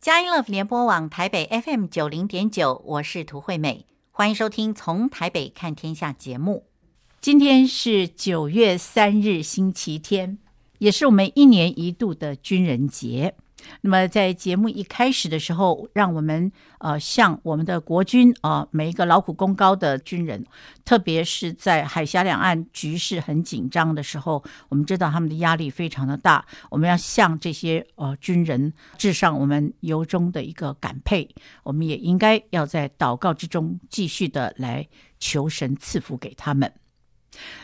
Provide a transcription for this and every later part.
佳音乐联播网台北 FM 九零点九，我是涂惠美，欢迎收听《从台北看天下》节目。今天是九月三日，星期天，也是我们一年一度的军人节。那么，在节目一开始的时候，让我们呃向我们的国军啊、每一个劳苦功高的军人，特别是在海峡两岸局势很紧张的时候，我们知道他们的压力非常的大，我们要向这些呃军人致上我们由衷的一个感佩。我们也应该要在祷告之中继续的来求神赐福给他们。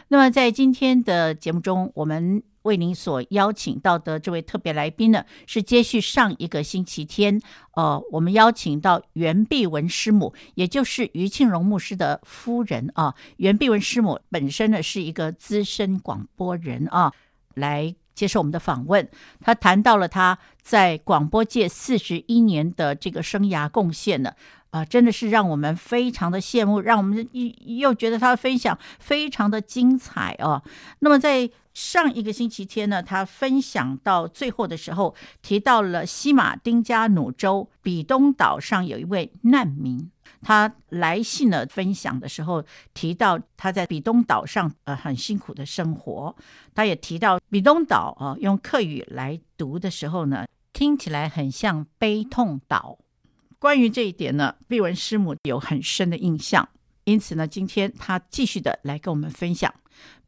那么，在今天的节目中，我们。为您所邀请到的这位特别来宾呢，是接续上一个星期天，呃，我们邀请到袁碧文师母，也就是余庆荣牧师的夫人啊。袁碧文师母本身呢是一个资深广播人啊，来接受我们的访问。他谈到了他在广播界四十一年的这个生涯贡献呢，啊，真的是让我们非常的羡慕，让我们又觉得他的分享非常的精彩啊。那么在上一个星期天呢，他分享到最后的时候，提到了西马丁加努州比东岛上有一位难民，他来信呢分享的时候提到他在比东岛上呃很辛苦的生活，他也提到比东岛啊、用客语来读的时候呢，听起来很像悲痛岛。关于这一点呢，碧文师母有很深的印象，因此呢，今天她继续的来跟我们分享。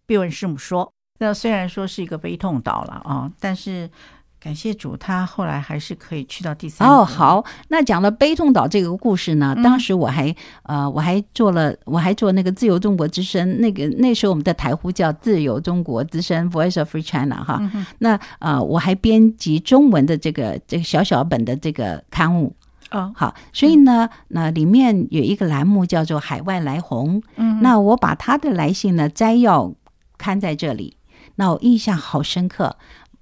碧文师母说。那虽然说是一个悲痛岛了啊，但是感谢主，他后来还是可以去到第三。哦，好，那讲了悲痛岛这个故事呢，当时我还、嗯、呃，我还做了，我还做那个自由中国之声，那个那时候我们的台呼叫自由中国之声 （Voice of Free China） 哈。嗯、那呃，我还编辑中文的这个这个小小本的这个刊物。哦，好，所以呢，那里面有一个栏目叫做“海外来鸿”。嗯，那我把他的来信呢摘要刊在这里。那我印象好深刻，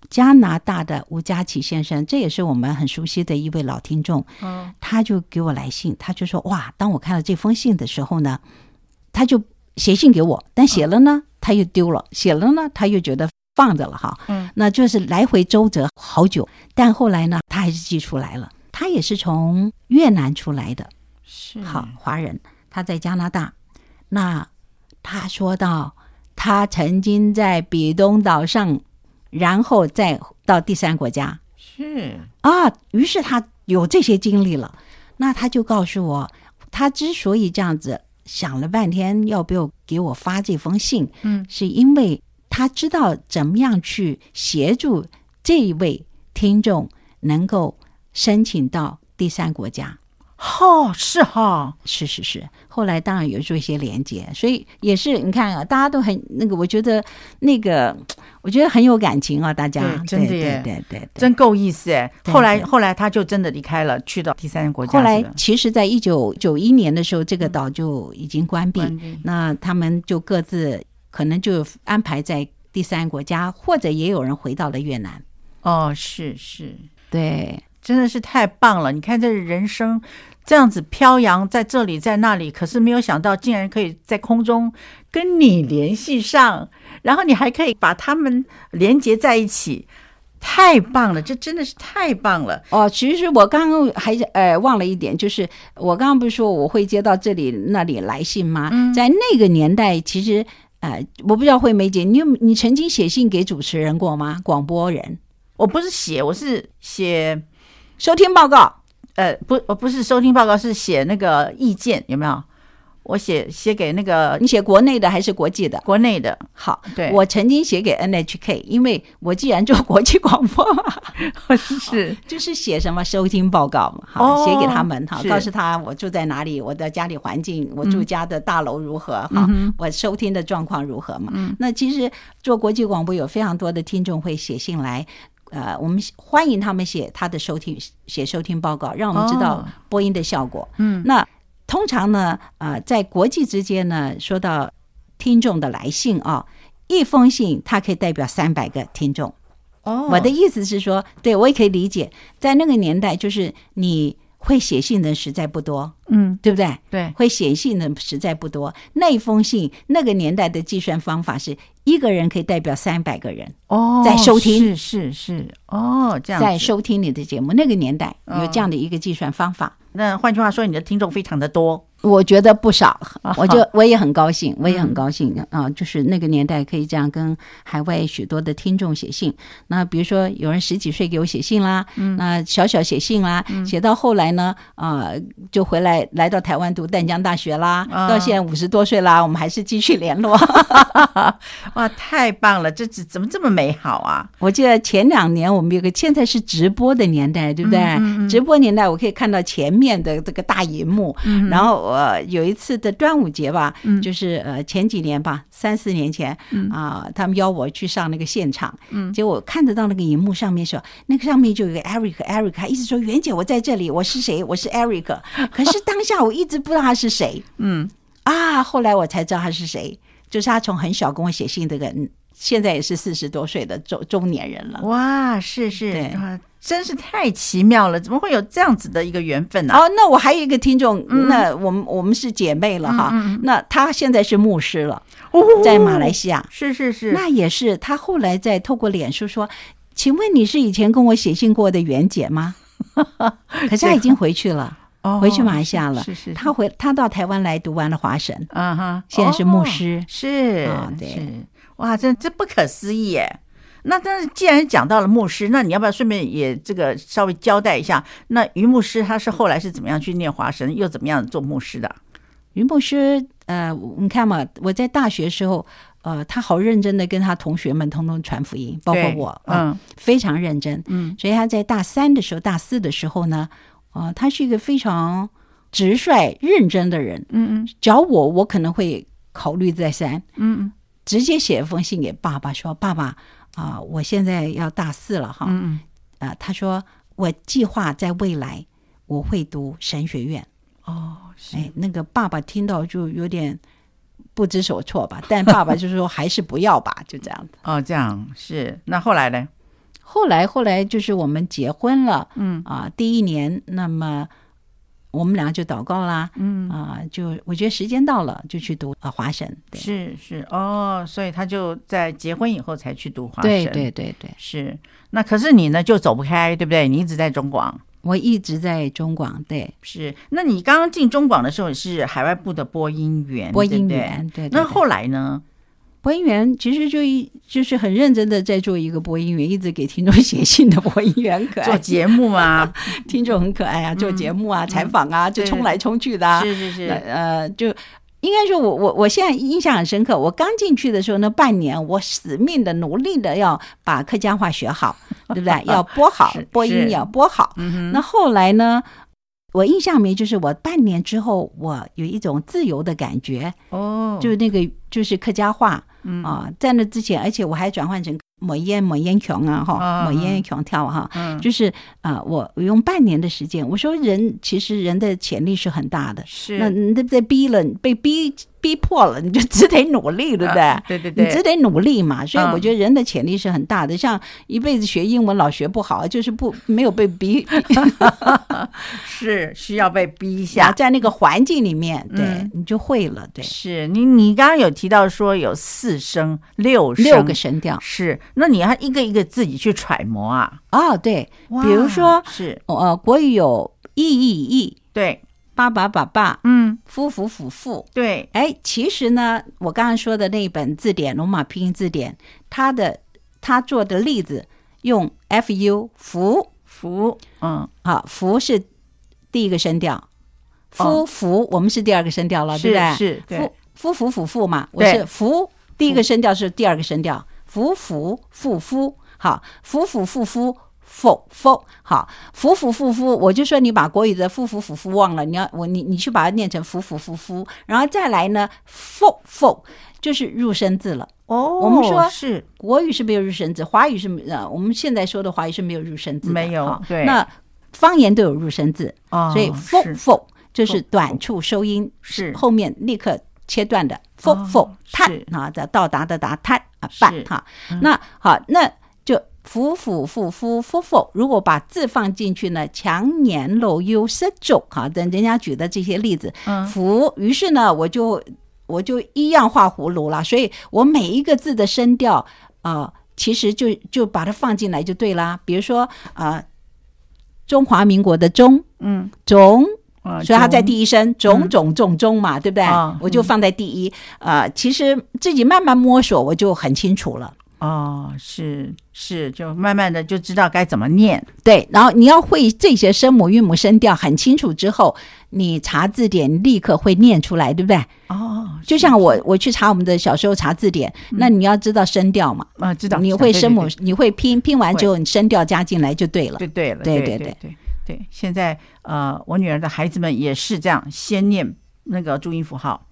加拿大的吴佳琪先生，这也是我们很熟悉的一位老听众。嗯，他就给我来信，他就说：“哇，当我看到这封信的时候呢，他就写信给我，但写了呢，他又丢了；写了呢，他又觉得放着了。哈，嗯，那就是来回周折好久。但后来呢，他还是寄出来了。他也是从越南出来的，是好华人，他在加拿大。那他说到。”他曾经在比东岛上，然后再到第三国家，是啊，于是他有这些经历了。那他就告诉我，他之所以这样子想了半天，要不要给我发这封信，嗯，是因为他知道怎么样去协助这一位听众能够申请到第三国家。哈、哦，是哈，是是是。后来当然有做一些连接，所以也是你看啊，大家都很那个，我觉得那个，我觉得很有感情啊，大家真的对对对对，真够意思哎。后来后来他就真的离开了，去到第三个国家。后来其实，在一九九一年的时候，这个岛就已经关闭，嗯、那他们就各自可能就安排在第三国家，或者也有人回到了越南。哦，是是，对。真的是太棒了！你看，这人生这样子飘扬在这里，在那里，可是没有想到，竟然可以在空中跟你联系上，然后你还可以把他们连接在一起，太棒了！这真的是太棒了哦！其实我刚刚还呃忘了一点，就是我刚刚不是说我会接到这里那里来信吗？嗯、在那个年代，其实呃，我不知道惠梅姐，你有你曾经写信给主持人过吗？广播人？我不是写，我是写。收听报告，呃，不，我不是收听报告，是写那个意见，有没有？我写写给那个，你写国内的还是国际的？国内的。好，对，我曾经写给 NHK，因为我既然做国际广播嘛，是就是写什么收听报告嘛，好，写给他们，哈，告诉他我住在哪里，我的家里环境，我住家的大楼如何，哈，我收听的状况如何嘛。那其实做国际广播有非常多的听众会写信来。呃，我们欢迎他们写他的收听写收听报告，让我们知道播音的效果。哦、嗯，那通常呢，呃，在国际之间呢，说到听众的来信啊，一封信它可以代表三百个听众。哦，我的意思是说，对我也可以理解，在那个年代，就是你会写信的人实在不多，嗯，对不对？对，会写信的人实在不多。那一封信，那个年代的计算方法是一个人可以代表三百个人哦，在收听，是是是哦，这样在收听你的节目。那个年代有这样的一个计算方法。哦、那换句话说，你的听众非常的多。我觉得不少，我就我也很高兴，我也很高兴啊！就是那个年代可以这样跟海外许多的听众写信。那比如说有人十几岁给我写信啦，嗯那小小写信啦，写到后来呢，啊，就回来来到台湾读淡江大学啦，到现在五十多岁啦，我们还是继续联络。哇，太棒了！这怎怎么这么美好啊？我记得前两年我们有个现在是直播的年代，对不对？直播年代我可以看到前面的这个大荧幕，然后。我有一次的端午节吧，嗯、就是呃前几年吧，三四年前啊、他们邀我去上那个现场，嗯，结果看得到那个荧幕上面说，那个上面就有个 Eric，Eric，他一直说袁姐我在这里，我是谁？我是 Eric，可是当下我一直不知道他是谁，嗯。啊，后来我才知道他是谁，就是他从很小跟我写信这个人，现在也是四十多岁的中中年人了，哇，是是，对。真是太奇妙了，怎么会有这样子的一个缘分呢？哦，那我还有一个听众，嗯、那我们我们是姐妹了哈。那他现在是牧师了，哦、在马来西亚。是是是，那也是他后来在透过脸书说：“请问你是以前跟我写信过的袁姐吗？” 可是他已经回去了，哦、回去马来西亚了。是是，是，他回他到台湾来读完了华神，啊哈，现在是牧师。哦、是，是，哇，这这不可思议耶！那但是既然讲到了牧师，那你要不要顺便也这个稍微交代一下？那于牧师他是后来是怎么样去念华神，又怎么样做牧师的？于牧师，呃，你看嘛，我在大学时候，呃，他好认真的跟他同学们通通传福音，包括我，呃、嗯，非常认真，嗯，所以他在大三的时候、大四的时候呢，呃，他是一个非常直率、认真的人，嗯嗯，找我，我可能会考虑再三，嗯嗯，直接写一封信给爸爸说，爸爸。啊，我现在要大四了哈，嗯嗯，啊，他说我计划在未来我会读神学院。哦，哎，那个爸爸听到就有点不知所措吧，但爸爸就是说还是不要吧，就这样子。哦，这样是。那后来呢？后来后来就是我们结婚了，嗯啊，第一年那么。我们俩就祷告啦，嗯啊、呃，就我觉得时间到了，就去读啊华神。对，是是哦，所以他就在结婚以后才去读华神。对对对对，是。那可是你呢，就走不开，对不对？你一直在中广，我一直在中广。对，是。那你刚刚进中广的时候是海外部的播音员，播音员。对，对，对。那后来呢？播音员其实就一就是很认真的在做一个播音员，一直给听众写信的播音员，可爱。做节目嘛，听众很可爱啊，做节目啊，嗯、采访啊，嗯、就冲来冲去的、啊。是是是，呃，就应该说我我我现在印象很深刻。我刚进去的时候那半年，我死命的努力的要把客家话学好，对不对？要播好播音，要播好。嗯、那后来呢？我印象没，就是我半年之后，我有一种自由的感觉。哦，就是那个就是客家话。嗯。啊，在那之前，而且我还转换成抹烟抹烟穷啊哈，抹烟穷跳哈，就是啊，我我用半年的时间，我说人其实人的潜力是很大的，是。那那被逼了，被逼。逼迫了，你就只得努力，对不对？啊、对对对，你只得努力嘛。所以我觉得人的潜力是很大的。嗯、像一辈子学英文老学不好，就是不没有被逼，是需要被逼一下，在那个环境里面，对、嗯、你就会了。对，是你你刚刚有提到说有四声六声六个声调，是那你要一个一个自己去揣摩啊。哦，对，比如说是呃，国语有意意意，对。爸爸爸爸，嗯，夫夫夫妇，对，哎，其实呢，我刚刚说的那本字典《罗马拼音字典》，它的它做的例子用 f u 福。福，嗯，好，福是第一个声调，夫福我们是第二个声调了，对不对？是，夫夫夫夫妇嘛，我是福，第一个声调是第二个声调，夫夫妇夫，好，夫夫妇夫。否否好，夫夫妇夫，我就说你把国语的夫夫妇夫忘了，你要我你你去把它念成夫夫妇夫，然后再来呢，否否就是入声字了。哦，我们说是国语是没有入声字，华语是呃，我们现在说的华语是没有入声字，没有。对，那方言都有入声字，所以否否就是短促收音，是后面立刻切断的。否否探啊，在到达的达探啊半哈，那好那。夫夫妇夫夫妇，如果把字放进去呢？强年老幼失重哈，等人家举的这些例子，福，于是呢，我就我就一样画葫芦了，所以我每一个字的声调啊、呃，其实就就把它放进来就对啦。比如说啊、呃，中华民国的中，嗯，中，所以它在第一声，种种种种嘛，对不对？嗯、我就放在第一。啊、呃，其实自己慢慢摸索，我就很清楚了。哦，是是，就慢慢的就知道该怎么念。对，然后你要会这些声母、韵母、声调很清楚之后，你查字典立刻会念出来，对不对？哦，就像我我去查我们的小时候查字典，嗯、那你要知道声调嘛？啊，知道。你会声母，对对对，你会拼，拼完之后你声调加进来就对了。对对了，对对对对对，对。现在呃，我女儿的孩子们也是这样，先念那个注音符号，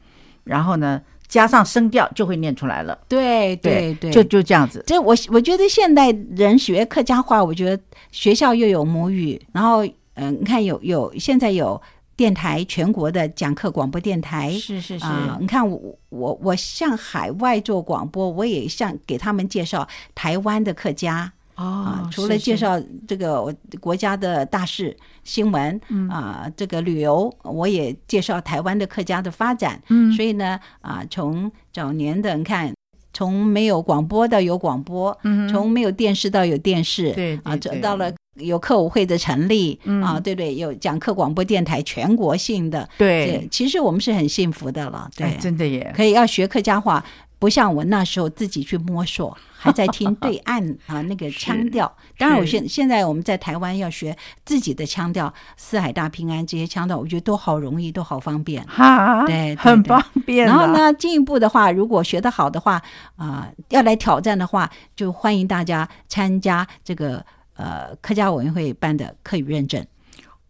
然后呢，加上声调就会念出来了，对对对，就就这样子。这我我觉得现代人学客家话，我觉得学校又有母语，然后嗯，你看有有现在有电台全国的讲课广播电台，是是是。呃、你看我我我向海外做广播，我也向给他们介绍台湾的客家。啊、哦，除了介绍这个国家的大事新闻啊，这个旅游，我也介绍台湾的客家的发展。嗯，所以呢，啊，从早年的你看，从没有广播到有广播，嗯，从没有电视到有电视，对，啊，到了有客委会的成立，嗯，啊，对对，有讲课广播电台全国性的，对，其实我们是很幸福的了，对，哎、真的耶，可以要学客家话。不像我那时候自己去摸索，还在听对岸啊那个腔调。当然，我现现在我们在台湾要学自己的腔调，四海大平安这些腔调，我觉得都好容易，都好方便。哈，对，很方便。然后呢，进一步的话，如果学得好的话，啊、呃，要来挑战的话，就欢迎大家参加这个呃客家委员会办的客语认证。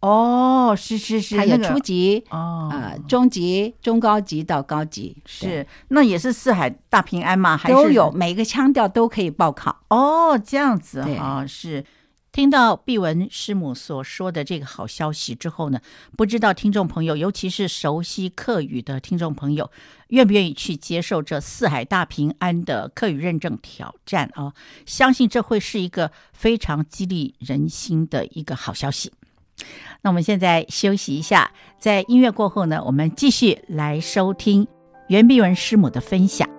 哦，是是是，还有初级哦，呃，中级、中高级到高级，是那也是四海大平安吗？还是都有每个腔调都可以报考哦，这样子啊，是。听到毕文师母所说的这个好消息之后呢，不知道听众朋友，尤其是熟悉客语的听众朋友，愿不愿意去接受这四海大平安的客语认证挑战啊？相信这会是一个非常激励人心的一个好消息。那我们现在休息一下，在音乐过后呢，我们继续来收听袁碧文师母的分享。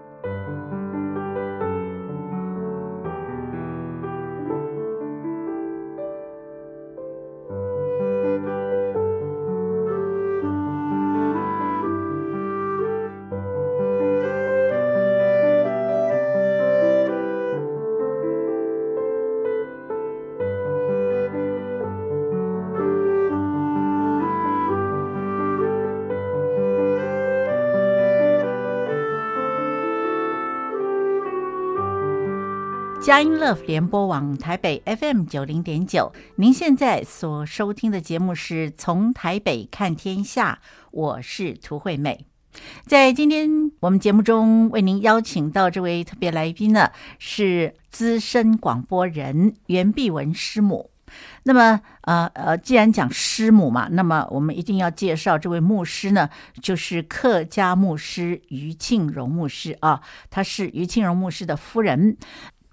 佳音乐联播网台北 FM 九零点九，您现在所收听的节目是从台北看天下，我是涂惠美。在今天我们节目中为您邀请到这位特别来宾呢，是资深广播人袁碧文师母。那么，呃呃，既然讲师母嘛，那么我们一定要介绍这位牧师呢，就是客家牧师余庆荣牧师啊，他是余庆荣牧师的夫人。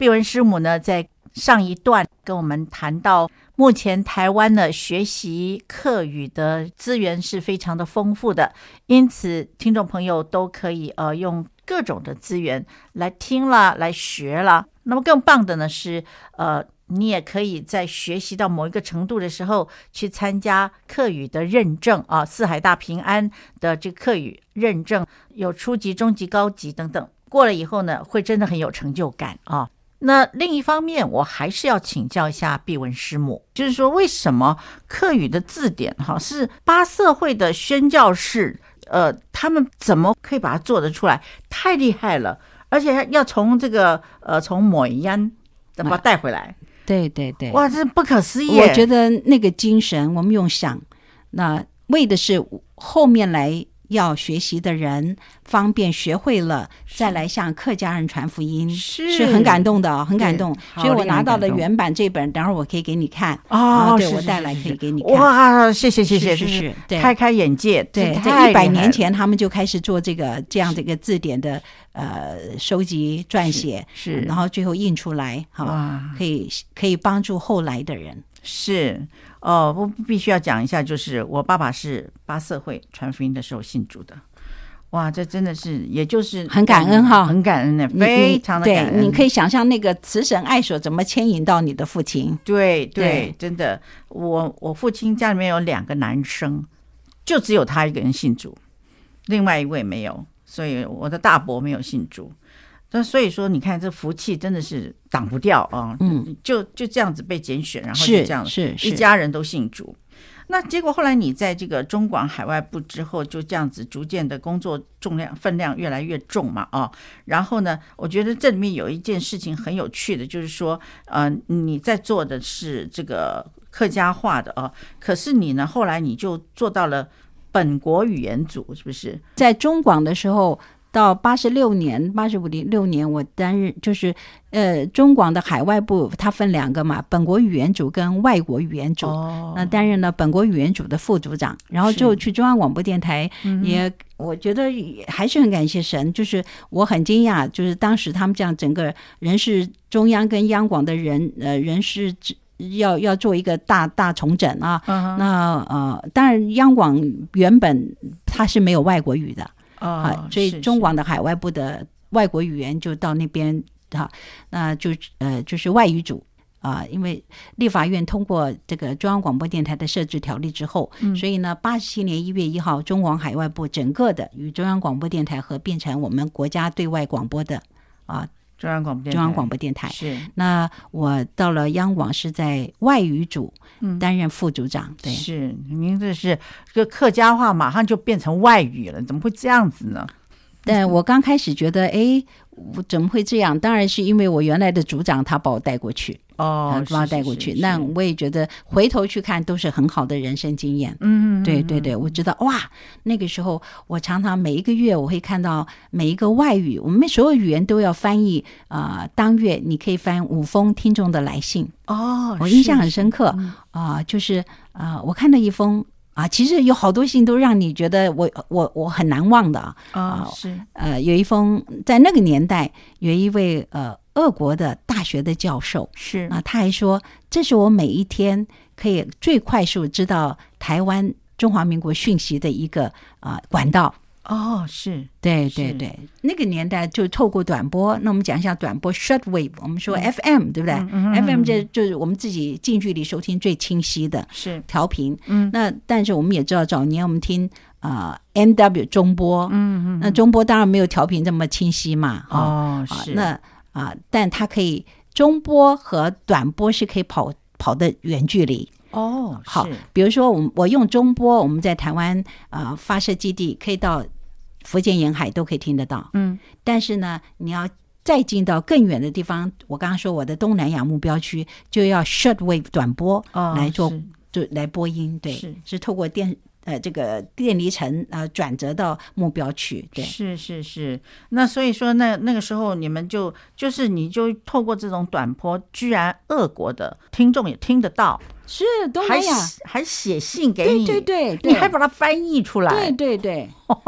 碧文师母呢，在上一段跟我们谈到，目前台湾的学习客语的资源是非常的丰富的，因此听众朋友都可以呃用各种的资源来听了来学了。那么更棒的呢是，呃，你也可以在学习到某一个程度的时候，去参加客语的认证啊，四海大平安的这个客语认证，有初级、中级、高级等等，过了以后呢，会真的很有成就感啊。那另一方面，我还是要请教一下毕文师母，就是说，为什么客语的字典哈是八社会的宣教士，呃，他们怎么可以把它做得出来？太厉害了，而且要从这个呃从抹烟怎么带回来，啊，对对对，哇，这不可思议！我觉得那个精神，我们用想，那为的是后面来。要学习的人方便学会了，再来向客家人传福音，是，是很感动的，很感动。所以我拿到了原版这本，等会儿我可以给你看。啊，对，我带来可以给你看。哇，谢谢谢谢，谢谢，对，开开眼界。对，在一百年前，他们就开始做这个这样的一个字典的呃收集撰写，是，然后最后印出来，好，可以可以帮助后来的人。是。哦，我必须要讲一下，就是我爸爸是八社会传福音的时候信主的，哇，这真的是，也就是很感恩哈，很感恩的，非常的感恩。对，你可以想象那个慈神爱所怎么牵引到你的父亲。对对，真的，我我父亲家里面有两个男生，就只有他一个人信主，另外一位没有，所以我的大伯没有信主。那所以说，你看这福气真的是挡不掉啊！嗯，就就这样子被拣选，然后就这样，是是，一家人都姓朱。那结果后来你在这个中广海外部之后，就这样子逐渐的工作重量分量越来越重嘛啊。然后呢，我觉得这里面有一件事情很有趣的，就是说，呃，你在做的是这个客家话的啊，可是你呢，后来你就做到了本国语言组，是不是？在中广的时候。到八十六年，八十五零六年，我担任就是呃中广的海外部，它分两个嘛，本国语言组跟外国语言组。哦，那担任了本国语言组的副组长，然后就去中央广播电台，也我觉得还是很感谢神，就是我很惊讶，就是当时他们这样整个人事中央跟央广的人呃人事要要做一个大大重整啊。嗯、那呃当然央广原本它是没有外国语的。啊、哦，所以中广的海外部的外国语言就到那边哈，那就呃就是外语组啊，因为立法院通过这个中央广播电台的设置条例之后，嗯、所以呢，八十七年一月一号，中广海外部整个的与中央广播电台合并成我们国家对外广播的啊中央广播电台中央广播电台。是，那我到了央广是在外语组担任副组长。嗯、对，是，您这是这个客家话马上就变成外语了，怎么会这样子呢？但我刚开始觉得，哎，我怎么会这样？当然是因为我原来的组长他把我带过去。哦，把我带过去，那我也觉得回头去看都是很好的人生经验。嗯，对对对，我知道哇，那个时候我常常每一个月我会看到每一个外语，我们所有语言都要翻译啊、呃。当月你可以翻五封听众的来信哦，我印象很深刻啊、呃，就是啊、呃，我看到一封啊，其实有好多信都让你觉得我我我很难忘的啊、哦，是呃，有一封在那个年代有一位呃。俄国的大学的教授是啊，他还说，这是我每一天可以最快速知道台湾中华民国讯息的一个啊管道。哦，是对对对，那个年代就透过短波。那我们讲一下短波 （shortwave），我们说 FM、嗯、对不对、嗯、？FM 这就是我们自己近距离收听最清晰的，是调频。嗯，那但是我们也知道，早年我们听啊、呃、MW 中波，嗯嗯，那中波当然没有调频这么清晰嘛。哦，哦是那。啊，但它可以中波和短波是可以跑跑的远距离哦。好，比如说我我用中波，我们在台湾啊、呃、发射基地可以到福建沿海都可以听得到。嗯，但是呢，你要再进到更远的地方，我刚刚说我的东南亚目标区就要 shortwave 短波来做，哦、就来播音。对，是是透过电。呃，这个电离层呃转折到目标区，对，是是是。那所以说那，那那个时候你们就就是你就透过这种短波，居然俄国的听众也听得到，是东南亚。还还写信给你，对对对，你还把它翻译出来，对对对。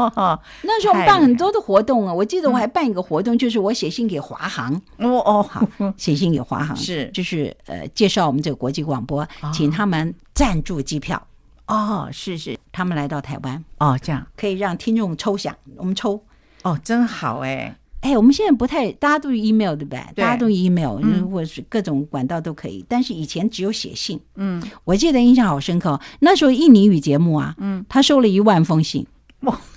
那时候我们办很多的活动啊，我记得我还办一个活动，就是我写信给华航，哦哦。好，写信给华航是。就是呃介绍我们这个国际广播，请他们赞助机票。哦，是是，他们来到台湾。哦，这样。可以让听众抽奖，我们抽。哦，真好哎哎，我们现在不太，大家都 email 对不对？大家都 email，嗯，或者是各种管道都可以，但是以前只有写信，嗯，我记得印象好深刻，那时候印尼语节目啊，嗯，他收了一万封信，哇。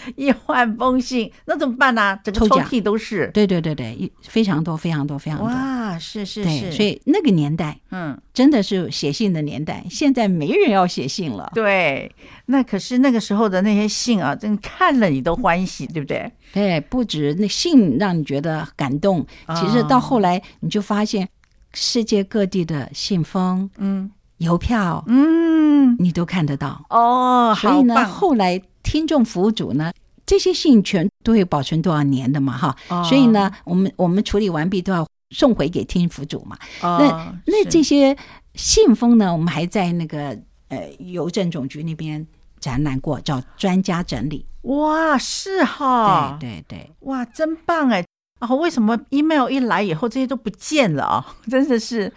一换封信，那怎么办呢、啊？整个抽屉都是。对对对对，非常多，非常多，非常多。哇，是是是。所以那个年代，嗯，真的是写信的年代。现在没人要写信了。对，那可是那个时候的那些信啊，真看了你都欢喜，对不对？对，不止那信让你觉得感动，其实到后来你就发现，世界各地的信封、嗯，邮票，嗯，你都看得到。哦，所以呢，后来。听众服务组呢，这些信全都会保存多少年的嘛？哈、哦，所以呢，我们我们处理完毕都要送回给听服组嘛。哦、那那这些信封呢，我们还在那个呃邮政总局那边展览过，叫专家整理。哇，是哈，对对对，哇，真棒哎！啊，为什么 email 一来以后这些都不见了啊？真的是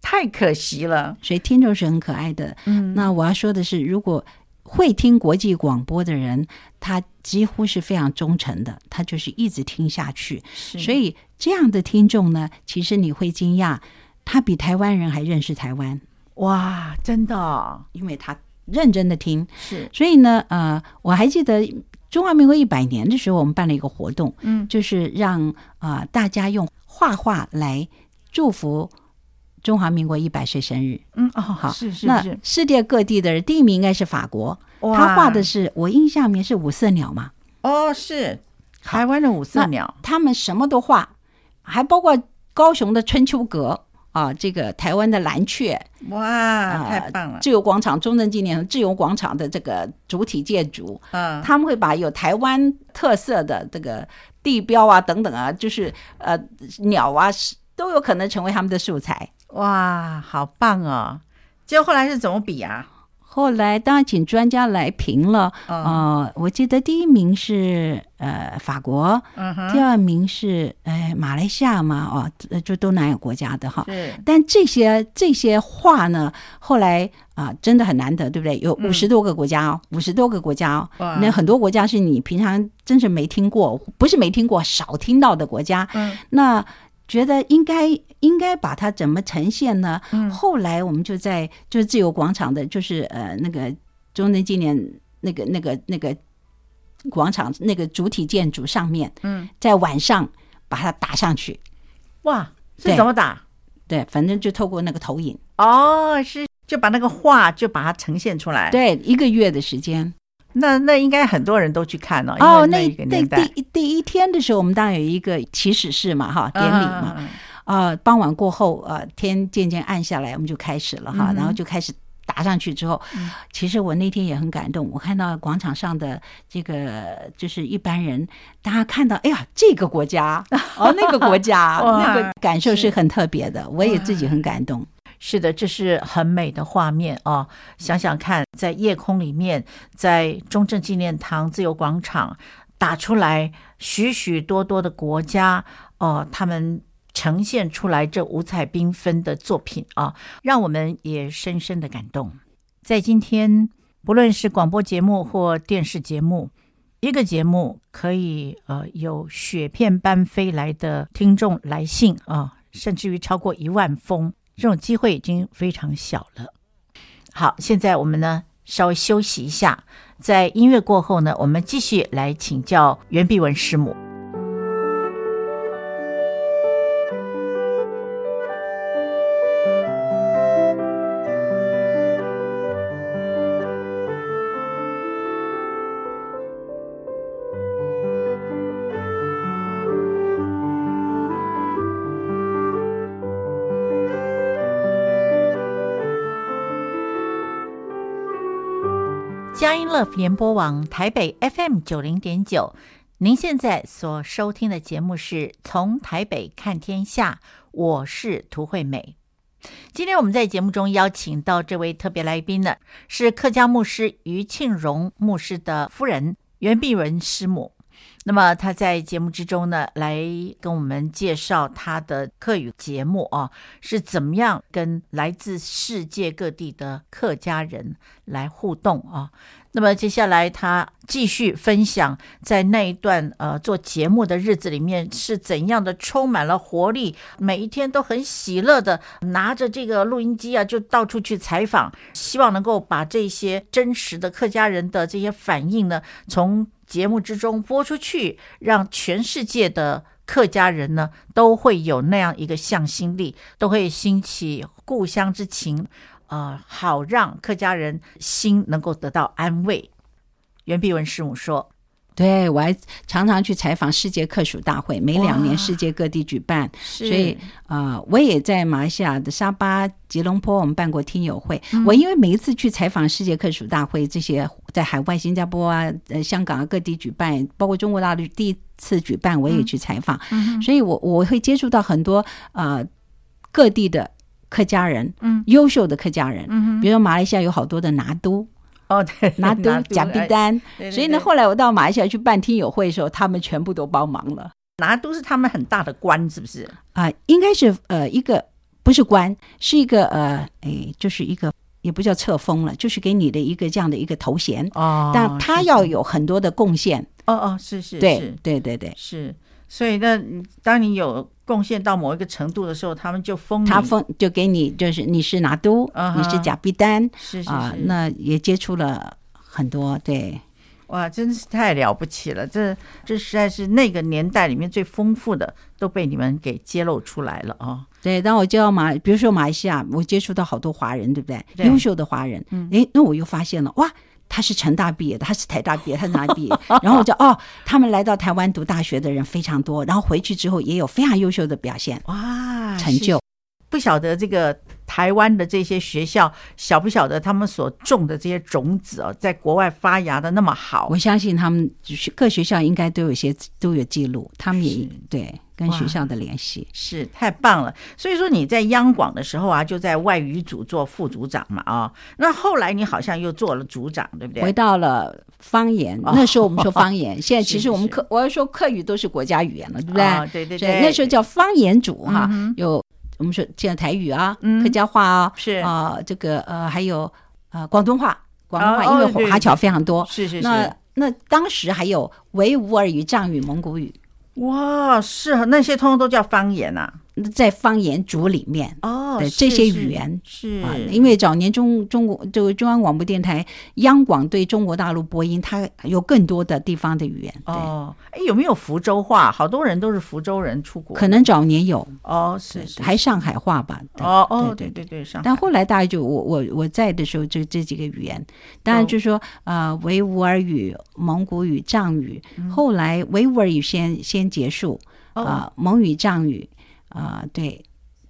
太可惜了。所以听众是很可爱的。嗯，那我要说的是，如果会听国际广播的人，他几乎是非常忠诚的，他就是一直听下去。所以这样的听众呢，其实你会惊讶，他比台湾人还认识台湾。哇，真的哦，因为他认真的听。是，所以呢，呃，我还记得中华民国一百年的时候，我们办了一个活动，嗯，就是让啊、呃、大家用画画来祝福。中华民国一百岁生日，嗯哦，好，是是是，那世界各地的人第一名应该是法国，他画的是我印象里面是五色鸟嘛，哦，是。台湾的五色鸟，他们什么都画，还包括高雄的春秋阁啊，这个台湾的蓝雀，哇，太棒了！自由广场、中正纪念自由广场的这个主体建筑，嗯，他们会把有台湾特色的这个地标啊等等啊，就是呃鸟啊都有可能成为他们的素材。哇，好棒哦！结果后来是怎么比啊？后来当然请专家来评了。哦、呃，我记得第一名是呃法国，第二名是哎马来西亚嘛，哦，就东南亚国家的哈。是。但这些这些画呢，后来啊、呃、真的很难得，对不对？有五十多个国家哦，五十、嗯、多个国家哦。那很多国家是你平常真是没听过，不是没听过，少听到的国家。嗯。那。觉得应该应该把它怎么呈现呢？嗯，后来我们就在就是自由广场的，就是呃那个中正纪念那个那个那个广场那个主体建筑上面，嗯，在晚上把它打上去。哇，是怎么打？对，对，反正就透过那个投影。哦，是就把那个画就把它呈现出来。对，一个月的时间。那那应该很多人都去看了哦。那那那第一第一天的时候，我们当然有一个起始式嘛，哈，典礼嘛。啊、呃，傍晚过后，呃，天渐渐暗下来，我们就开始了哈，然后就开始打上去之后，嗯、其实我那天也很感动，我看到广场上的这个就是一般人，大家看到，哎呀，这个国家哦，那个国家，那个感受是很特别的，我也自己很感动。是的，这是很美的画面啊！想想看，在夜空里面，在中正纪念堂、自由广场打出来许许多多的国家哦，他们呈现出来这五彩缤纷的作品啊，让我们也深深的感动。在今天，不论是广播节目或电视节目，一个节目可以呃有雪片般飞来的听众来信啊，甚至于超过一万封。这种机会已经非常小了。好，现在我们呢稍微休息一下，在音乐过后呢，我们继续来请教袁碧文师母。联播网台北 FM 九零点九，您现在所收听的节目是从台北看天下，我是涂惠美。今天我们在节目中邀请到这位特别来宾呢，是客家牧师余庆荣牧师的夫人袁碧文师母。那么他在节目之中呢，来跟我们介绍他的客语节目啊，是怎么样跟来自世界各地的客家人来互动啊。那么接下来他继续分享，在那一段呃做节目的日子里面是怎样的充满了活力，每一天都很喜乐的拿着这个录音机啊，就到处去采访，希望能够把这些真实的客家人的这些反应呢，从节目之中播出去，让全世界的客家人呢都会有那样一个向心力，都会兴起故乡之情，呃，好让客家人心能够得到安慰。袁碧文师母说。对，我还常常去采访世界客属大会，每两年世界各地举办，所以啊、呃，我也在马来西亚的沙巴、吉隆坡，我们办过听友会。嗯、我因为每一次去采访世界客属大会，这些在海外、新加坡啊、呃、香港啊各地举办，包括中国大陆第一次举办，我也去采访，嗯、所以我我会接触到很多呃各地的客家人，嗯，优秀的客家人，嗯，比如说马来西亚有好多的拿督。哦，对，拿督甲必丹，对所以呢，后来我到马来西亚去办听友会的时候，他们全部都帮忙了。拿督是他们很大的官，是不是？啊、呃，应该是呃一个不是官，是一个呃，哎，就是一个也不叫册封了，就是给你的一个这样的一个头衔哦，但他要有很多的贡献。哦哦，是是，对是对对对，是。所以那当你有贡献到某一个程度的时候，他们就封你，他封就给你，就是你是拿督，嗯、你是甲必丹，是是是、啊，那也接触了很多，对。哇，真是太了不起了！这这实在是那个年代里面最丰富的，都被你们给揭露出来了哦。对，当我接到马，比如说马来西亚，我接触到好多华人，对不对？对优秀的华人，嗯，诶，那我又发现了，哇，他是成大毕业的，他是台大毕业，他是哪毕业？然后我就哦，他们来到台湾读大学的人非常多，然后回去之后也有非常优秀的表现，哇，成就。不晓得这个台湾的这些学校，晓不晓得他们所种的这些种子哦，在国外发芽的那么好？我相信他们各学校应该都有些都有记录，他们也对跟学校的联系是太棒了。所以说你在央广的时候啊，就在外语组做副组长嘛啊、哦，那后来你好像又做了组长，对不对？回到了方言，那时候我们说方言，哦、现在其实我们客是是我要说课语都是国家语言了，对不对？哦、对对对，那时候叫方言组哈，嗯、有。我们说现在台语啊，嗯、客家话啊，是。啊、呃，这个呃，还有呃广东话，广东话，哦、因为华侨非常多，是是是。那那当时还有维吾尔语、藏语、蒙古语，哇，是那些通通都叫方言啊。在方言组里面哦，对这些语言是，啊，因为早年中中国这个中央广播电台央广对中国大陆播音，它有更多的地方的语言。哦，哎，有没有福州话？好多人都是福州人出国，可能早年有哦，是是，还上海话吧？哦哦，对对对，上海。但后来大家就我我我在的时候，就这几个语言，当然就是说呃维吾尔语、蒙古语、藏语，后来维吾尔语先先结束啊，蒙语、藏语。啊、呃，对，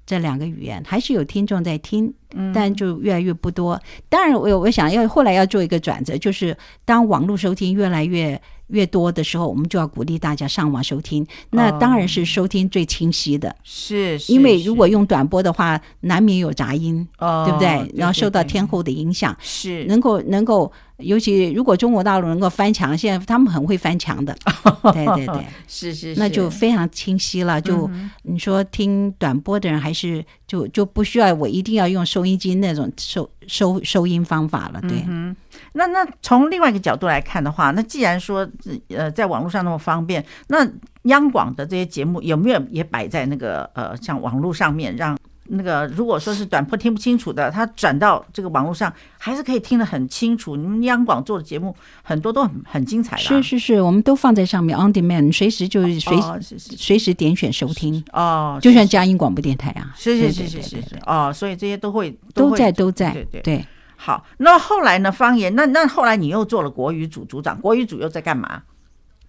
这两个语言还是有听众在听，嗯，但就越来越不多。当然，我我想要后来要做一个转折，就是当网络收听越来越越多的时候，我们就要鼓励大家上网收听。那当然是收听最清晰的，是、哦，因为如果用短波的话，难免有杂音，哦，对不对？然后受到天候的影响，是能够能够。尤其如果中国大陆能够翻墙，现在他们很会翻墙的，对对对，是是是，那就非常清晰了。就你说听短波的人，还是就就不需要我一定要用收音机那种收收收音方法了。对，嗯，那那从另外一个角度来看的话，那既然说呃在网络上那么方便，那央广的这些节目有没有也摆在那个呃像网络上面让？那个如果说是短波听不清楚的，他转到这个网络上还是可以听得很清楚。你们央广做的节目很多都很很精彩的，是是是，我们都放在上面 on demand，随时就随、哦、随时点选收听哦，就像佳音广播电台啊，是是是是是是哦，所以这些都会都在都在对对对。好，那后来呢？方言那那后来你又做了国语组组长，国语组又在干嘛？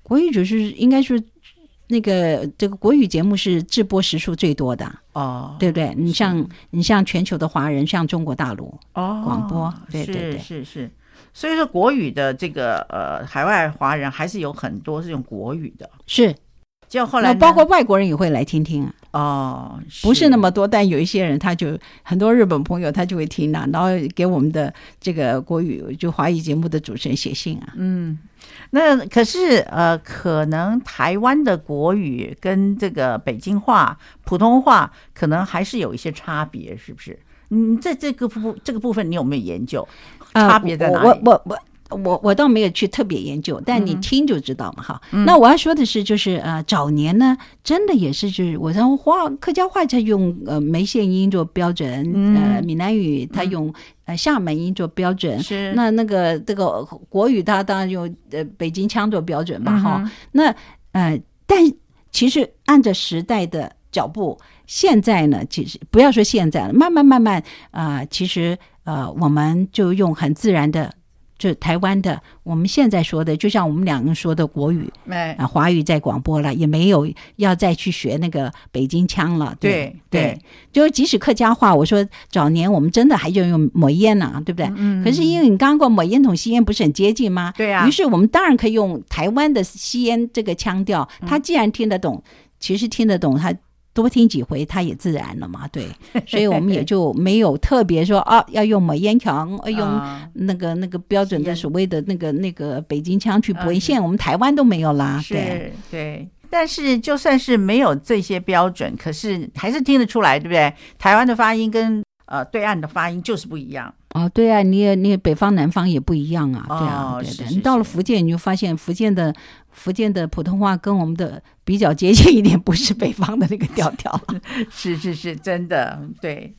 国语组是应该是。那个这个国语节目是直播时数最多的哦，对不对？你像你像全球的华人，像中国大陆哦，广播，对对对，是是是。所以说国语的这个呃海外华人还是有很多是用国语的，是。就后来包括外国人也会来听听啊。哦，不是那么多，但有一些人他就很多日本朋友他就会听啊，然后给我们的这个国语就华语节目的主持人写信啊。嗯。那可是呃，可能台湾的国语跟这个北京话、普通话可能还是有一些差别，是不是？嗯，在这个部这个部分，你有没有研究差别在哪里？呃、我我我我我倒没有去特别研究，但你听就知道嘛，哈、嗯。那我要说的是，就是呃，早年呢，真的也是就是我说话客家话，它用呃梅县音做标准，嗯、呃，闽南语它用。呃，厦门音做标准，是那那个这个国语，它当然用呃北京腔做标准嘛，哈、嗯。那呃，但其实按照时代的脚步，现在呢，其实不要说现在了，慢慢慢慢啊、呃，其实呃，我们就用很自然的。就台湾的，我们现在说的，就像我们两个人说的国语，哎，啊，华语在广播了，也没有要再去学那个北京腔了。对对，对，就即使客家话，我说早年我们真的还就用抹烟呢，对不对？嗯。可是因为你刚刚抹烟筒吸烟不是很接近吗？对啊。于是我们当然可以用台湾的吸烟这个腔调，他既然听得懂，其实听得懂他。多听几回，它也自然了嘛，对，所以我们也就没有特别说啊，要用美烟腔，用那个那个标准的所谓的那个那个北京腔去播音，现在我们台湾都没有啦，对对。但是就算是没有这些标准，可是还是听得出来，对不对？台湾的发音跟呃对岸的发音就是不一样。哦，对啊，你也你也北方南方也不一样啊，哦、对啊，对的。你到了福建，你就发现福建的福建的普通话跟我们的比较接近一点，不是北方的那个调调。是是是，真的对。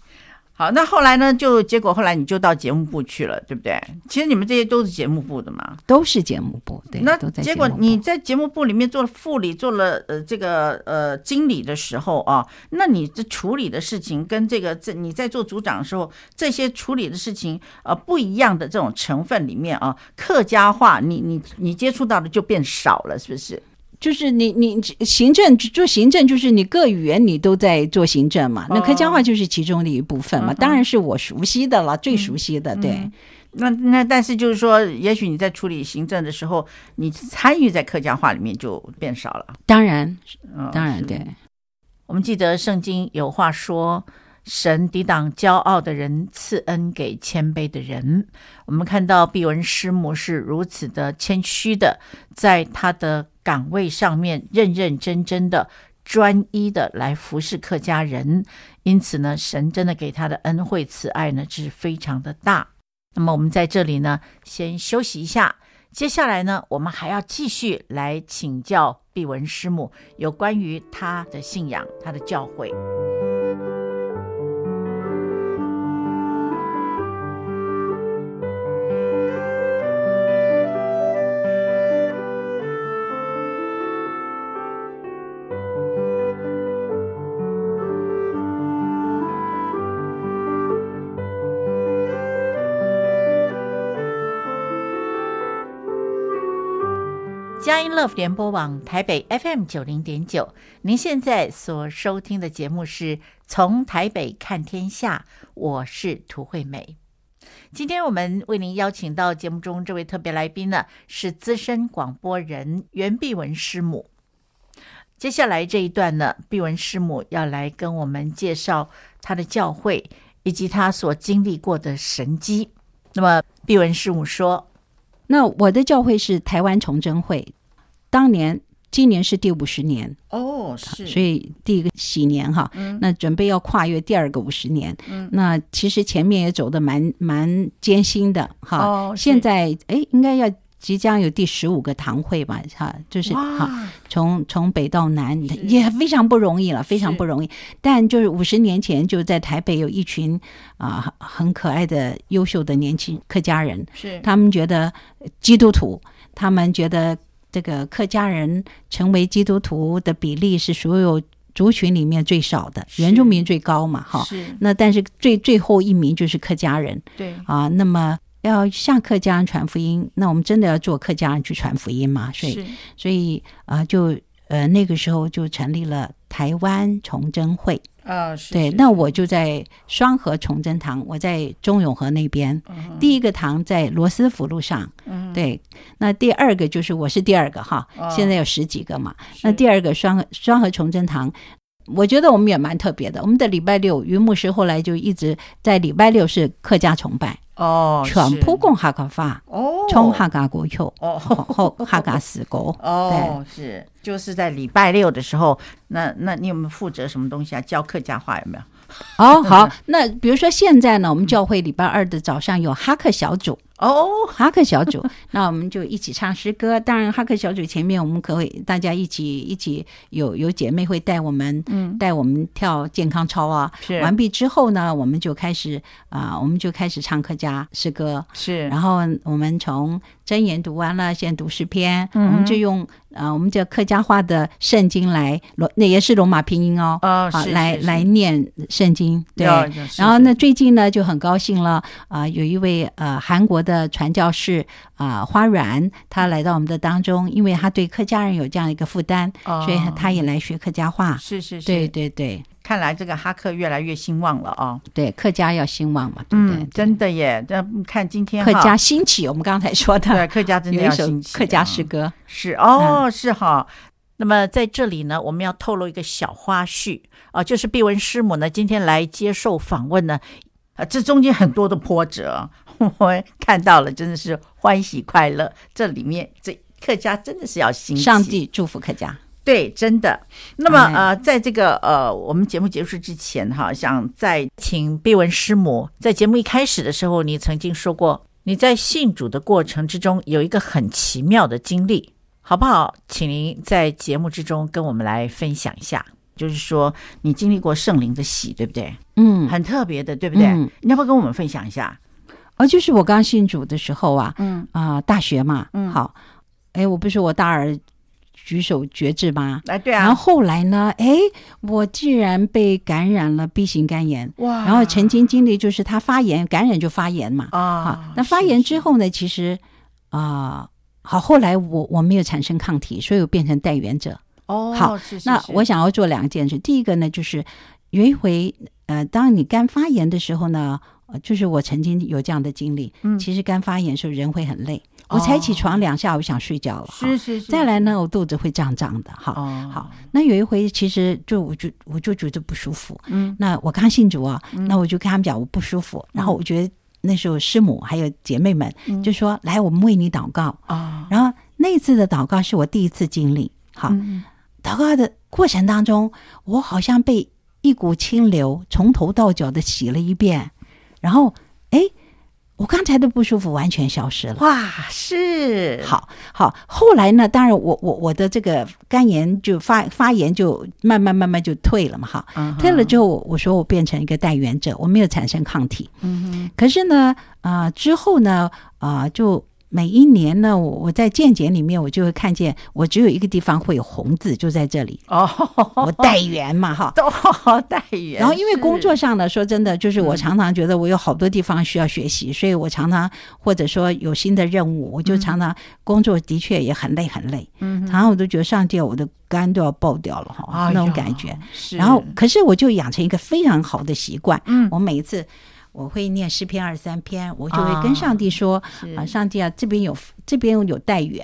好，那后来呢？就结果后来你就到节目部去了，对不对？其实你们这些都是节目部的嘛，都是节目部。对，那结果你在节目部里面做了副理，做了呃这个呃经理的时候啊，那你这处理的事情跟这个这你在做组长的时候，这些处理的事情呃不一样的这种成分里面啊，客家话你你你接触到的就变少了，是不是？就是你你行政做行政，就是你各语言你都在做行政嘛。那客家话就是其中的一部分嘛，当然是我熟悉的了，最熟悉的。对，那那但是就是说，也许你在处理行政的时候，你参与在客家话里面就变少了。当然，当然对。我们记得圣经有话说：“神抵挡骄傲的人，赐恩给谦卑的人。”我们看到毕文师母是如此的谦虚的，在他的。岗位上面认认真真的、专一的来服侍客家人，因此呢，神真的给他的恩惠慈爱呢，是非常的大。那么我们在这里呢，先休息一下，接下来呢，我们还要继续来请教毕文师母有关于他的信仰、他的教诲。联播网台北 FM 九零点九，您现在所收听的节目是从台北看天下，我是涂惠美。今天我们为您邀请到节目中这位特别来宾呢，是资深广播人袁碧文师母。接下来这一段呢，碧文师母要来跟我们介绍她的教会以及她所经历过的神迹。那么，碧文师母说。那我的教会是台湾崇祯会，当年今年是第五十年。哦，是，所以第一个喜年哈，嗯、那准备要跨越第二个五十年，嗯，那其实前面也走的蛮蛮艰辛的哈，哦，现在哎应该要即将有第十五个堂会吧哈，就是哈，从从北到南也非常不容易了，非常不容易，但就是五十年前就在台北有一群啊很可爱的优秀的年轻客家人，是。他们觉得。基督徒，他们觉得这个客家人成为基督徒的比例是所有族群里面最少的，原住民最高嘛，哈。是。那但是最最后一名就是客家人，对啊。那么要向客家人传福音，那我们真的要做客家人去传福音嘛？所以，所以啊，就呃那个时候就成立了台湾崇祯会。对，那我就在双河崇祯堂，我在中永和那边。嗯、第一个堂在罗斯福路上，嗯、对。那第二个就是我是第二个哈，哦、现在有十几个嘛。那第二个双双河崇祯堂，我觉得我们也蛮特别的。我们的礼拜六，于牧师后来就一直在礼拜六是客家崇拜。哦，全部讲客家话哦，冲客家国球哦，后客家诗歌哦，是就是在礼拜六的时候，那那你有没有负责什么东西啊？教客家话有没有？哦，好，那比如说现在呢，我们教会礼拜二的早上有哈克小组。哦，哈克小组，那我们就一起唱诗歌。当然，哈克小组前面我们可会大家一起一起有有姐妹会带我们，嗯，带我们跳健康操啊。是完毕之后呢，我们就开始啊、呃，我们就开始唱客家诗歌。是，然后我们从真言读完了，先读诗篇，嗯、我们就用。啊，我们叫客家话的圣经来罗，那也是罗马拼音哦。啊，来来念圣经。对，然后呢，最近呢就很高兴了啊，有一位呃韩国的传教士啊花软，他来到我们的当中，因为他对客家人有这样一个负担，所以他也来学客家话。是是是，对对对。看来这个哈克越来越兴旺了啊！对，客家要兴旺嘛，对不对？真的耶！那看今天客家兴起，我们刚才说的，对，客家真的要兴起。客家诗歌是哦，是哈。那么在这里呢，我们要透露一个小花絮啊，就是碧文师母呢今天来接受访问呢，啊，这中间很多的波折，我 看到了，真的是欢喜快乐。这里面这客家真的是要兴起，上帝祝福客家。对，真的。那么、哎、呃，在这个呃，我们节目结束之前哈，想再请碧文师母，在节目一开始的时候，你曾经说过，你在信主的过程之中有一个很奇妙的经历，好不好？请您在节目之中跟我们来分享一下。就是说，你经历过圣灵的洗，对不对？嗯，很特别的，对不对？嗯、你要不要跟我们分享一下？哦，就是我刚信主的时候啊，嗯啊、呃，大学嘛，嗯，好，哎，我不是我大儿。举手绝志吗？哎，对啊。然后后来呢？哎，我竟然被感染了 B 型肝炎。哇！然后曾经经历就是他发炎，感染就发炎嘛。啊。好，那发炎之后呢？其实啊、呃，好，后来我我没有产生抗体，所以我变成带原者。哦。好，那我想要做两件事。第一个呢，就是有一回，呃，当你肝发炎的时候呢，就是我曾经有这样的经历。嗯。其实肝发炎的时候人会很累。我才起床两下，我想睡觉了。哦、是是是。再来呢，我肚子会胀胀的。哈、哦，好。那有一回，其实就我就我就觉得不舒服。嗯。那我刚信主啊、嗯，那我就跟他们讲我不舒服。嗯、然后我觉得那时候师母还有姐妹们就说：“嗯、来，我们为你祷告。”哦。然后那次的祷告是我第一次经历。好、嗯，祷告的过程当中，我好像被一股清流从头到脚的洗了一遍。然后，哎。我刚才的不舒服完全消失了。哇，是好好。后来呢？当然我，我我我的这个肝炎就发发炎就慢慢慢慢就退了嘛。哈、uh-huh，退了之后，我说我变成一个带原者，我没有产生抗体。嗯哼。可是呢，啊、呃，之后呢，啊、呃，就。每一年呢，我我在见解里面，我就会看见我只有一个地方会有红字，就在这里哦，我带原嘛哈，都带原。然后因为工作上呢，说真的，就是我常常觉得我有好多地方需要学习，嗯、所以我常常或者说有新的任务，我就常常工作的确也很累很累。嗯，常常我都觉得上帝，我的肝都要爆掉了哈、哎，那种感觉。然后，可是我就养成一个非常好的习惯，嗯，我每一次。我会念诗篇二三篇，我就会跟上帝说：“啊，啊上帝啊，这边有这边有带原，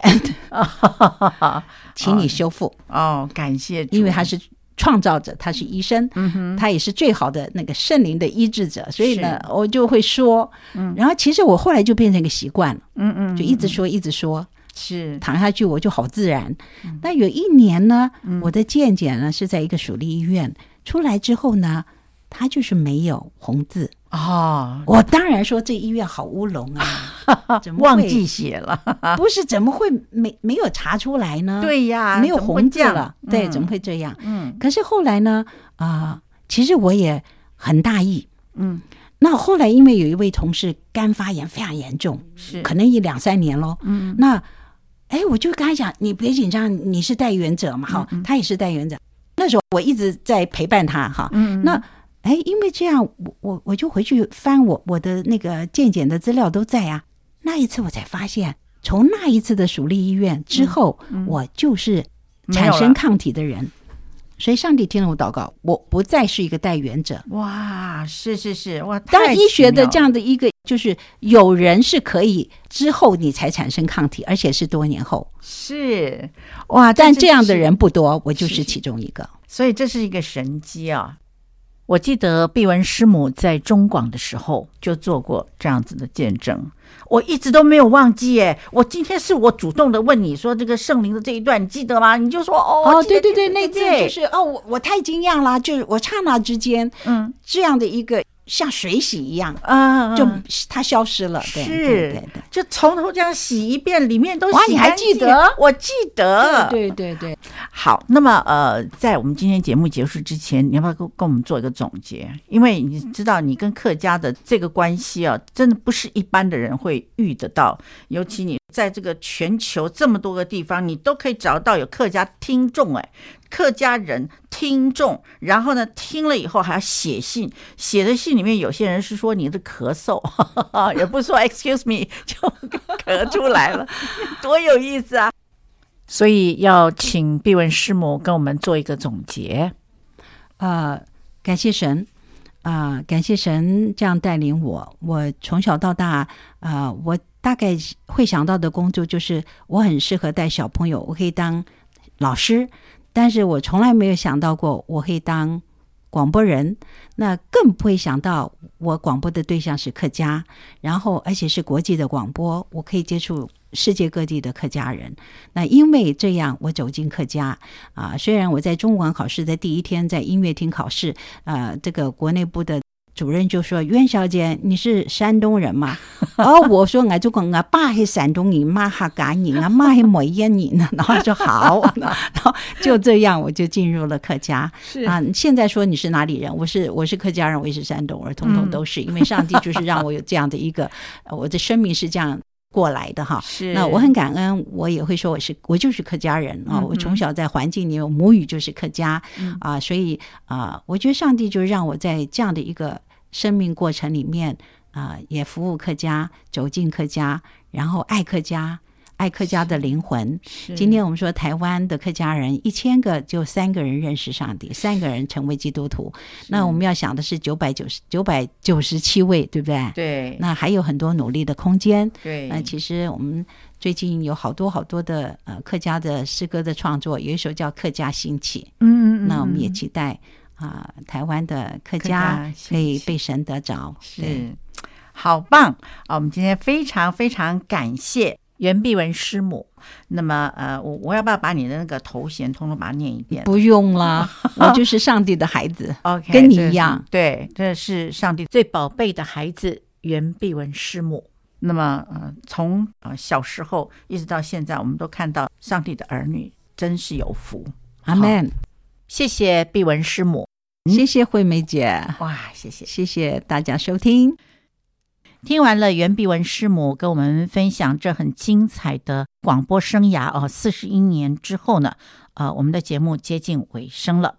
请你修复。”哦，感谢，因为他是创造者，他是医生，嗯、他也是最好的那个圣灵的医治者，所以呢，我就会说。嗯。然后其实我后来就变成一个习惯了，嗯嗯，就一直说一直说，是。躺下去我就好自然。那有一年呢，我的健检呢是在一个属立医院出来之后呢，他就是没有红字。哦，我当然说这医院好乌龙啊，怎么忘记写了？不是，怎么会没没有查出来呢？对呀，没有红字了，对，怎么会这样？嗯，可是后来呢？啊、呃，其实我也很大意，嗯，那后来因为有一位同事肝发炎非常严重，是可能一两三年咯。嗯，那哎，我就跟他讲，你别紧张，你是带原者嘛，哈、嗯，他也是带原者。那时候我一直在陪伴他，哈，嗯，那。哎，因为这样，我我我就回去翻我我的那个健检的资料都在啊。那一次我才发现，从那一次的属立医院之后，嗯嗯、我就是产生抗体的人。所以上帝听了我祷告，我不再是一个带原者。哇，是是是，哇！当医学的这样的一个，就是有人是可以之后你才产生抗体，而且是多年后。是哇，但这样的人不多，我就是其中一个。所以这是一个神机啊。我记得碧文师母在中广的时候就做过这样子的见证，我一直都没有忘记。哎，我今天是我主动的问你说这个圣灵的这一段，你记得吗？你就说哦，哦，对对对，那次就是哦，我我太惊讶了，就是我刹那之间，嗯，这样的一个。像水洗一样啊，就它消失了。对，对对对，就从头这样洗一遍，里面都洗。哇，你还记得？我记得。对对对，对。好，那么呃，在我们今天节目结束之前，你要不要跟跟我们做一个总结？因为你知道，你跟客家的这个关系啊，真的不是一般的人会遇得到。尤其你在这个全球这么多个地方，你都可以找到有客家听众哎。客家人听众，然后呢，听了以后还要写信，写的信里面有些人是说你的咳嗽，呵 呵也不说 excuse me 就咳出来了，多有意思啊！所以要请毕文师母跟我们做一个总结。啊、呃，感谢神啊、呃，感谢神这样带领我。我从小到大啊、呃，我大概会想到的工作就是我很适合带小朋友，我可以当老师。但是我从来没有想到过我可以当广播人，那更不会想到我广播的对象是客家，然后而且是国际的广播，我可以接触世界各地的客家人。那因为这样，我走进客家啊。虽然我在中文考试的第一天在音乐厅考试，啊，这个国内部的。主任就说：“袁小姐，你是山东人吗？” 哦，我说：“我就讲我爸是山东人，妈客家人我，妈是梅县人呢。”然后就好，然后就这样我就进入了客家。是啊，现在说你是哪里人？我是我是客家人，我也是山东人，通通都是，因为上帝就是让我有这样的一个，我的生命是这样过来的哈。是，那我很感恩，我也会说我是我就是客家人啊。我从小在环境里，我母语就是客家啊，所以啊，我觉得上帝就让我在这样的一个。生命过程里面啊、呃，也服务客家，走进客家，然后爱客家，爱客家的灵魂。今天我们说台湾的客家人一千个就三个人认识上帝，三个人成为基督徒。那我们要想的是九百九十九百九十七位，对不对？对。那还有很多努力的空间。对。那其实我们最近有好多好多的呃客家的诗歌的创作，有一首叫《客家兴起》。嗯嗯。那我们也期待。啊，台湾的客家可以被神得着，是好棒啊！我们今天非常非常感谢袁碧文师母。那么，呃，我我要不要把你的那个头衔通通把它念一遍？不用啦，我就是上帝的孩子，OK，跟你一样。对，这是上帝最宝贝的孩子袁碧文师母。那么，呃，从呃小时候一直到现在，我们都看到上帝的儿女真是有福。阿门。谢谢碧文师母。谢谢惠美姐，哇，谢谢谢谢大家收听。听完了袁碧文师母跟我们分享这很精彩的广播生涯哦，四十一年之后呢，呃，我们的节目接近尾声了。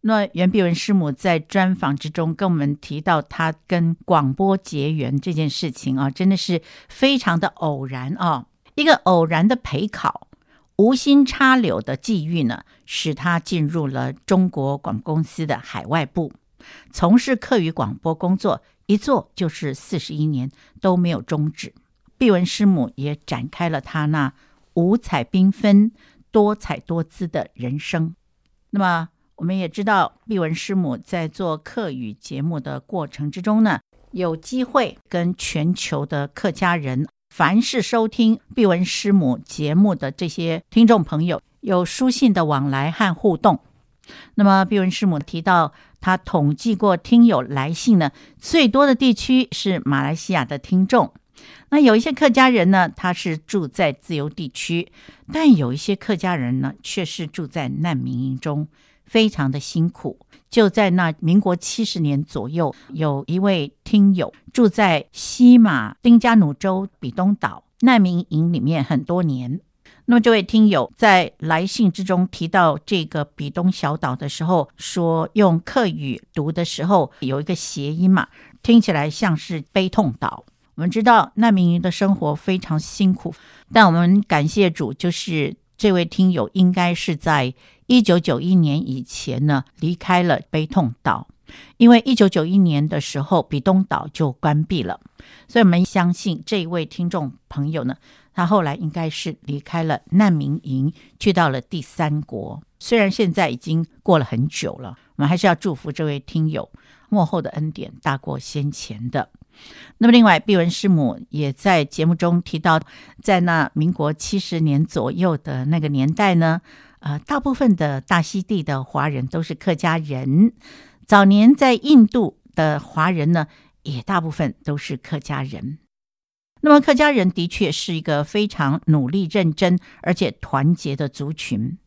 那袁碧文师母在专访之中跟我们提到，她跟广播结缘这件事情啊，真的是非常的偶然啊，一个偶然的陪考。无心插柳的际遇呢，使他进入了中国广播公司的海外部，从事客语广播工作，一做就是四十一年都没有终止。碧文师母也展开了她那五彩缤纷、多彩多姿的人生。那么，我们也知道，碧文师母在做客语节目的过程之中呢，有机会跟全球的客家人。凡是收听碧文师母节目的这些听众朋友，有书信的往来和互动。那么，碧文师母提到，他统计过听友来信呢，最多的地区是马来西亚的听众。那有一些客家人呢，他是住在自由地区，但有一些客家人呢，却是住在难民营中，非常的辛苦。就在那民国七十年左右，有一位听友住在西马丁加努州比东岛难民营里面很多年。那么这位听友在来信之中提到这个比东小岛的时候，说用客语读的时候有一个谐音嘛，听起来像是悲痛岛。我们知道难民营的生活非常辛苦，但我们感谢主，就是这位听友应该是在。一九九一年以前呢，离开了悲痛岛，因为一九九一年的时候，比东岛就关闭了，所以我们相信这一位听众朋友呢，他后来应该是离开了难民营，去到了第三国。虽然现在已经过了很久了，我们还是要祝福这位听友，末后的恩典大过先前的。那么，另外，碧文师母也在节目中提到，在那民国七十年左右的那个年代呢。呃，大部分的大溪地的华人都是客家人。早年在印度的华人呢，也大部分都是客家人。那么，客家人的确是一个非常努力、认真而且团结的族群。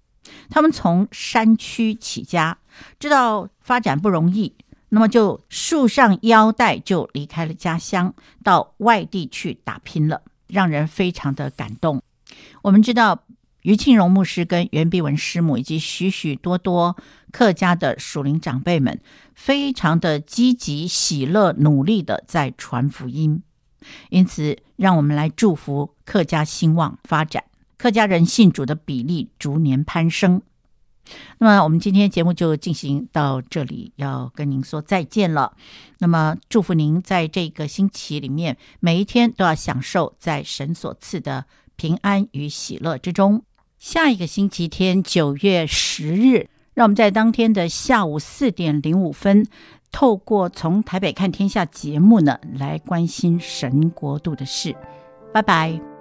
他们从山区起家，知道发展不容易，那么就束上腰带，就离开了家乡，到外地去打拼了，让人非常的感动。我们知道。余庆荣牧师跟袁碧文师母以及许许多多客家的属灵长辈们，非常的积极、喜乐、努力的在传福音。因此，让我们来祝福客家兴旺发展，客家人信主的比例逐年攀升。那么，我们今天节目就进行到这里，要跟您说再见了。那么，祝福您在这个星期里面，每一天都要享受在神所赐的平安与喜乐之中。下一个星期天，九月十日，让我们在当天的下午四点零五分，透过从台北看天下节目呢，来关心神国度的事。拜拜。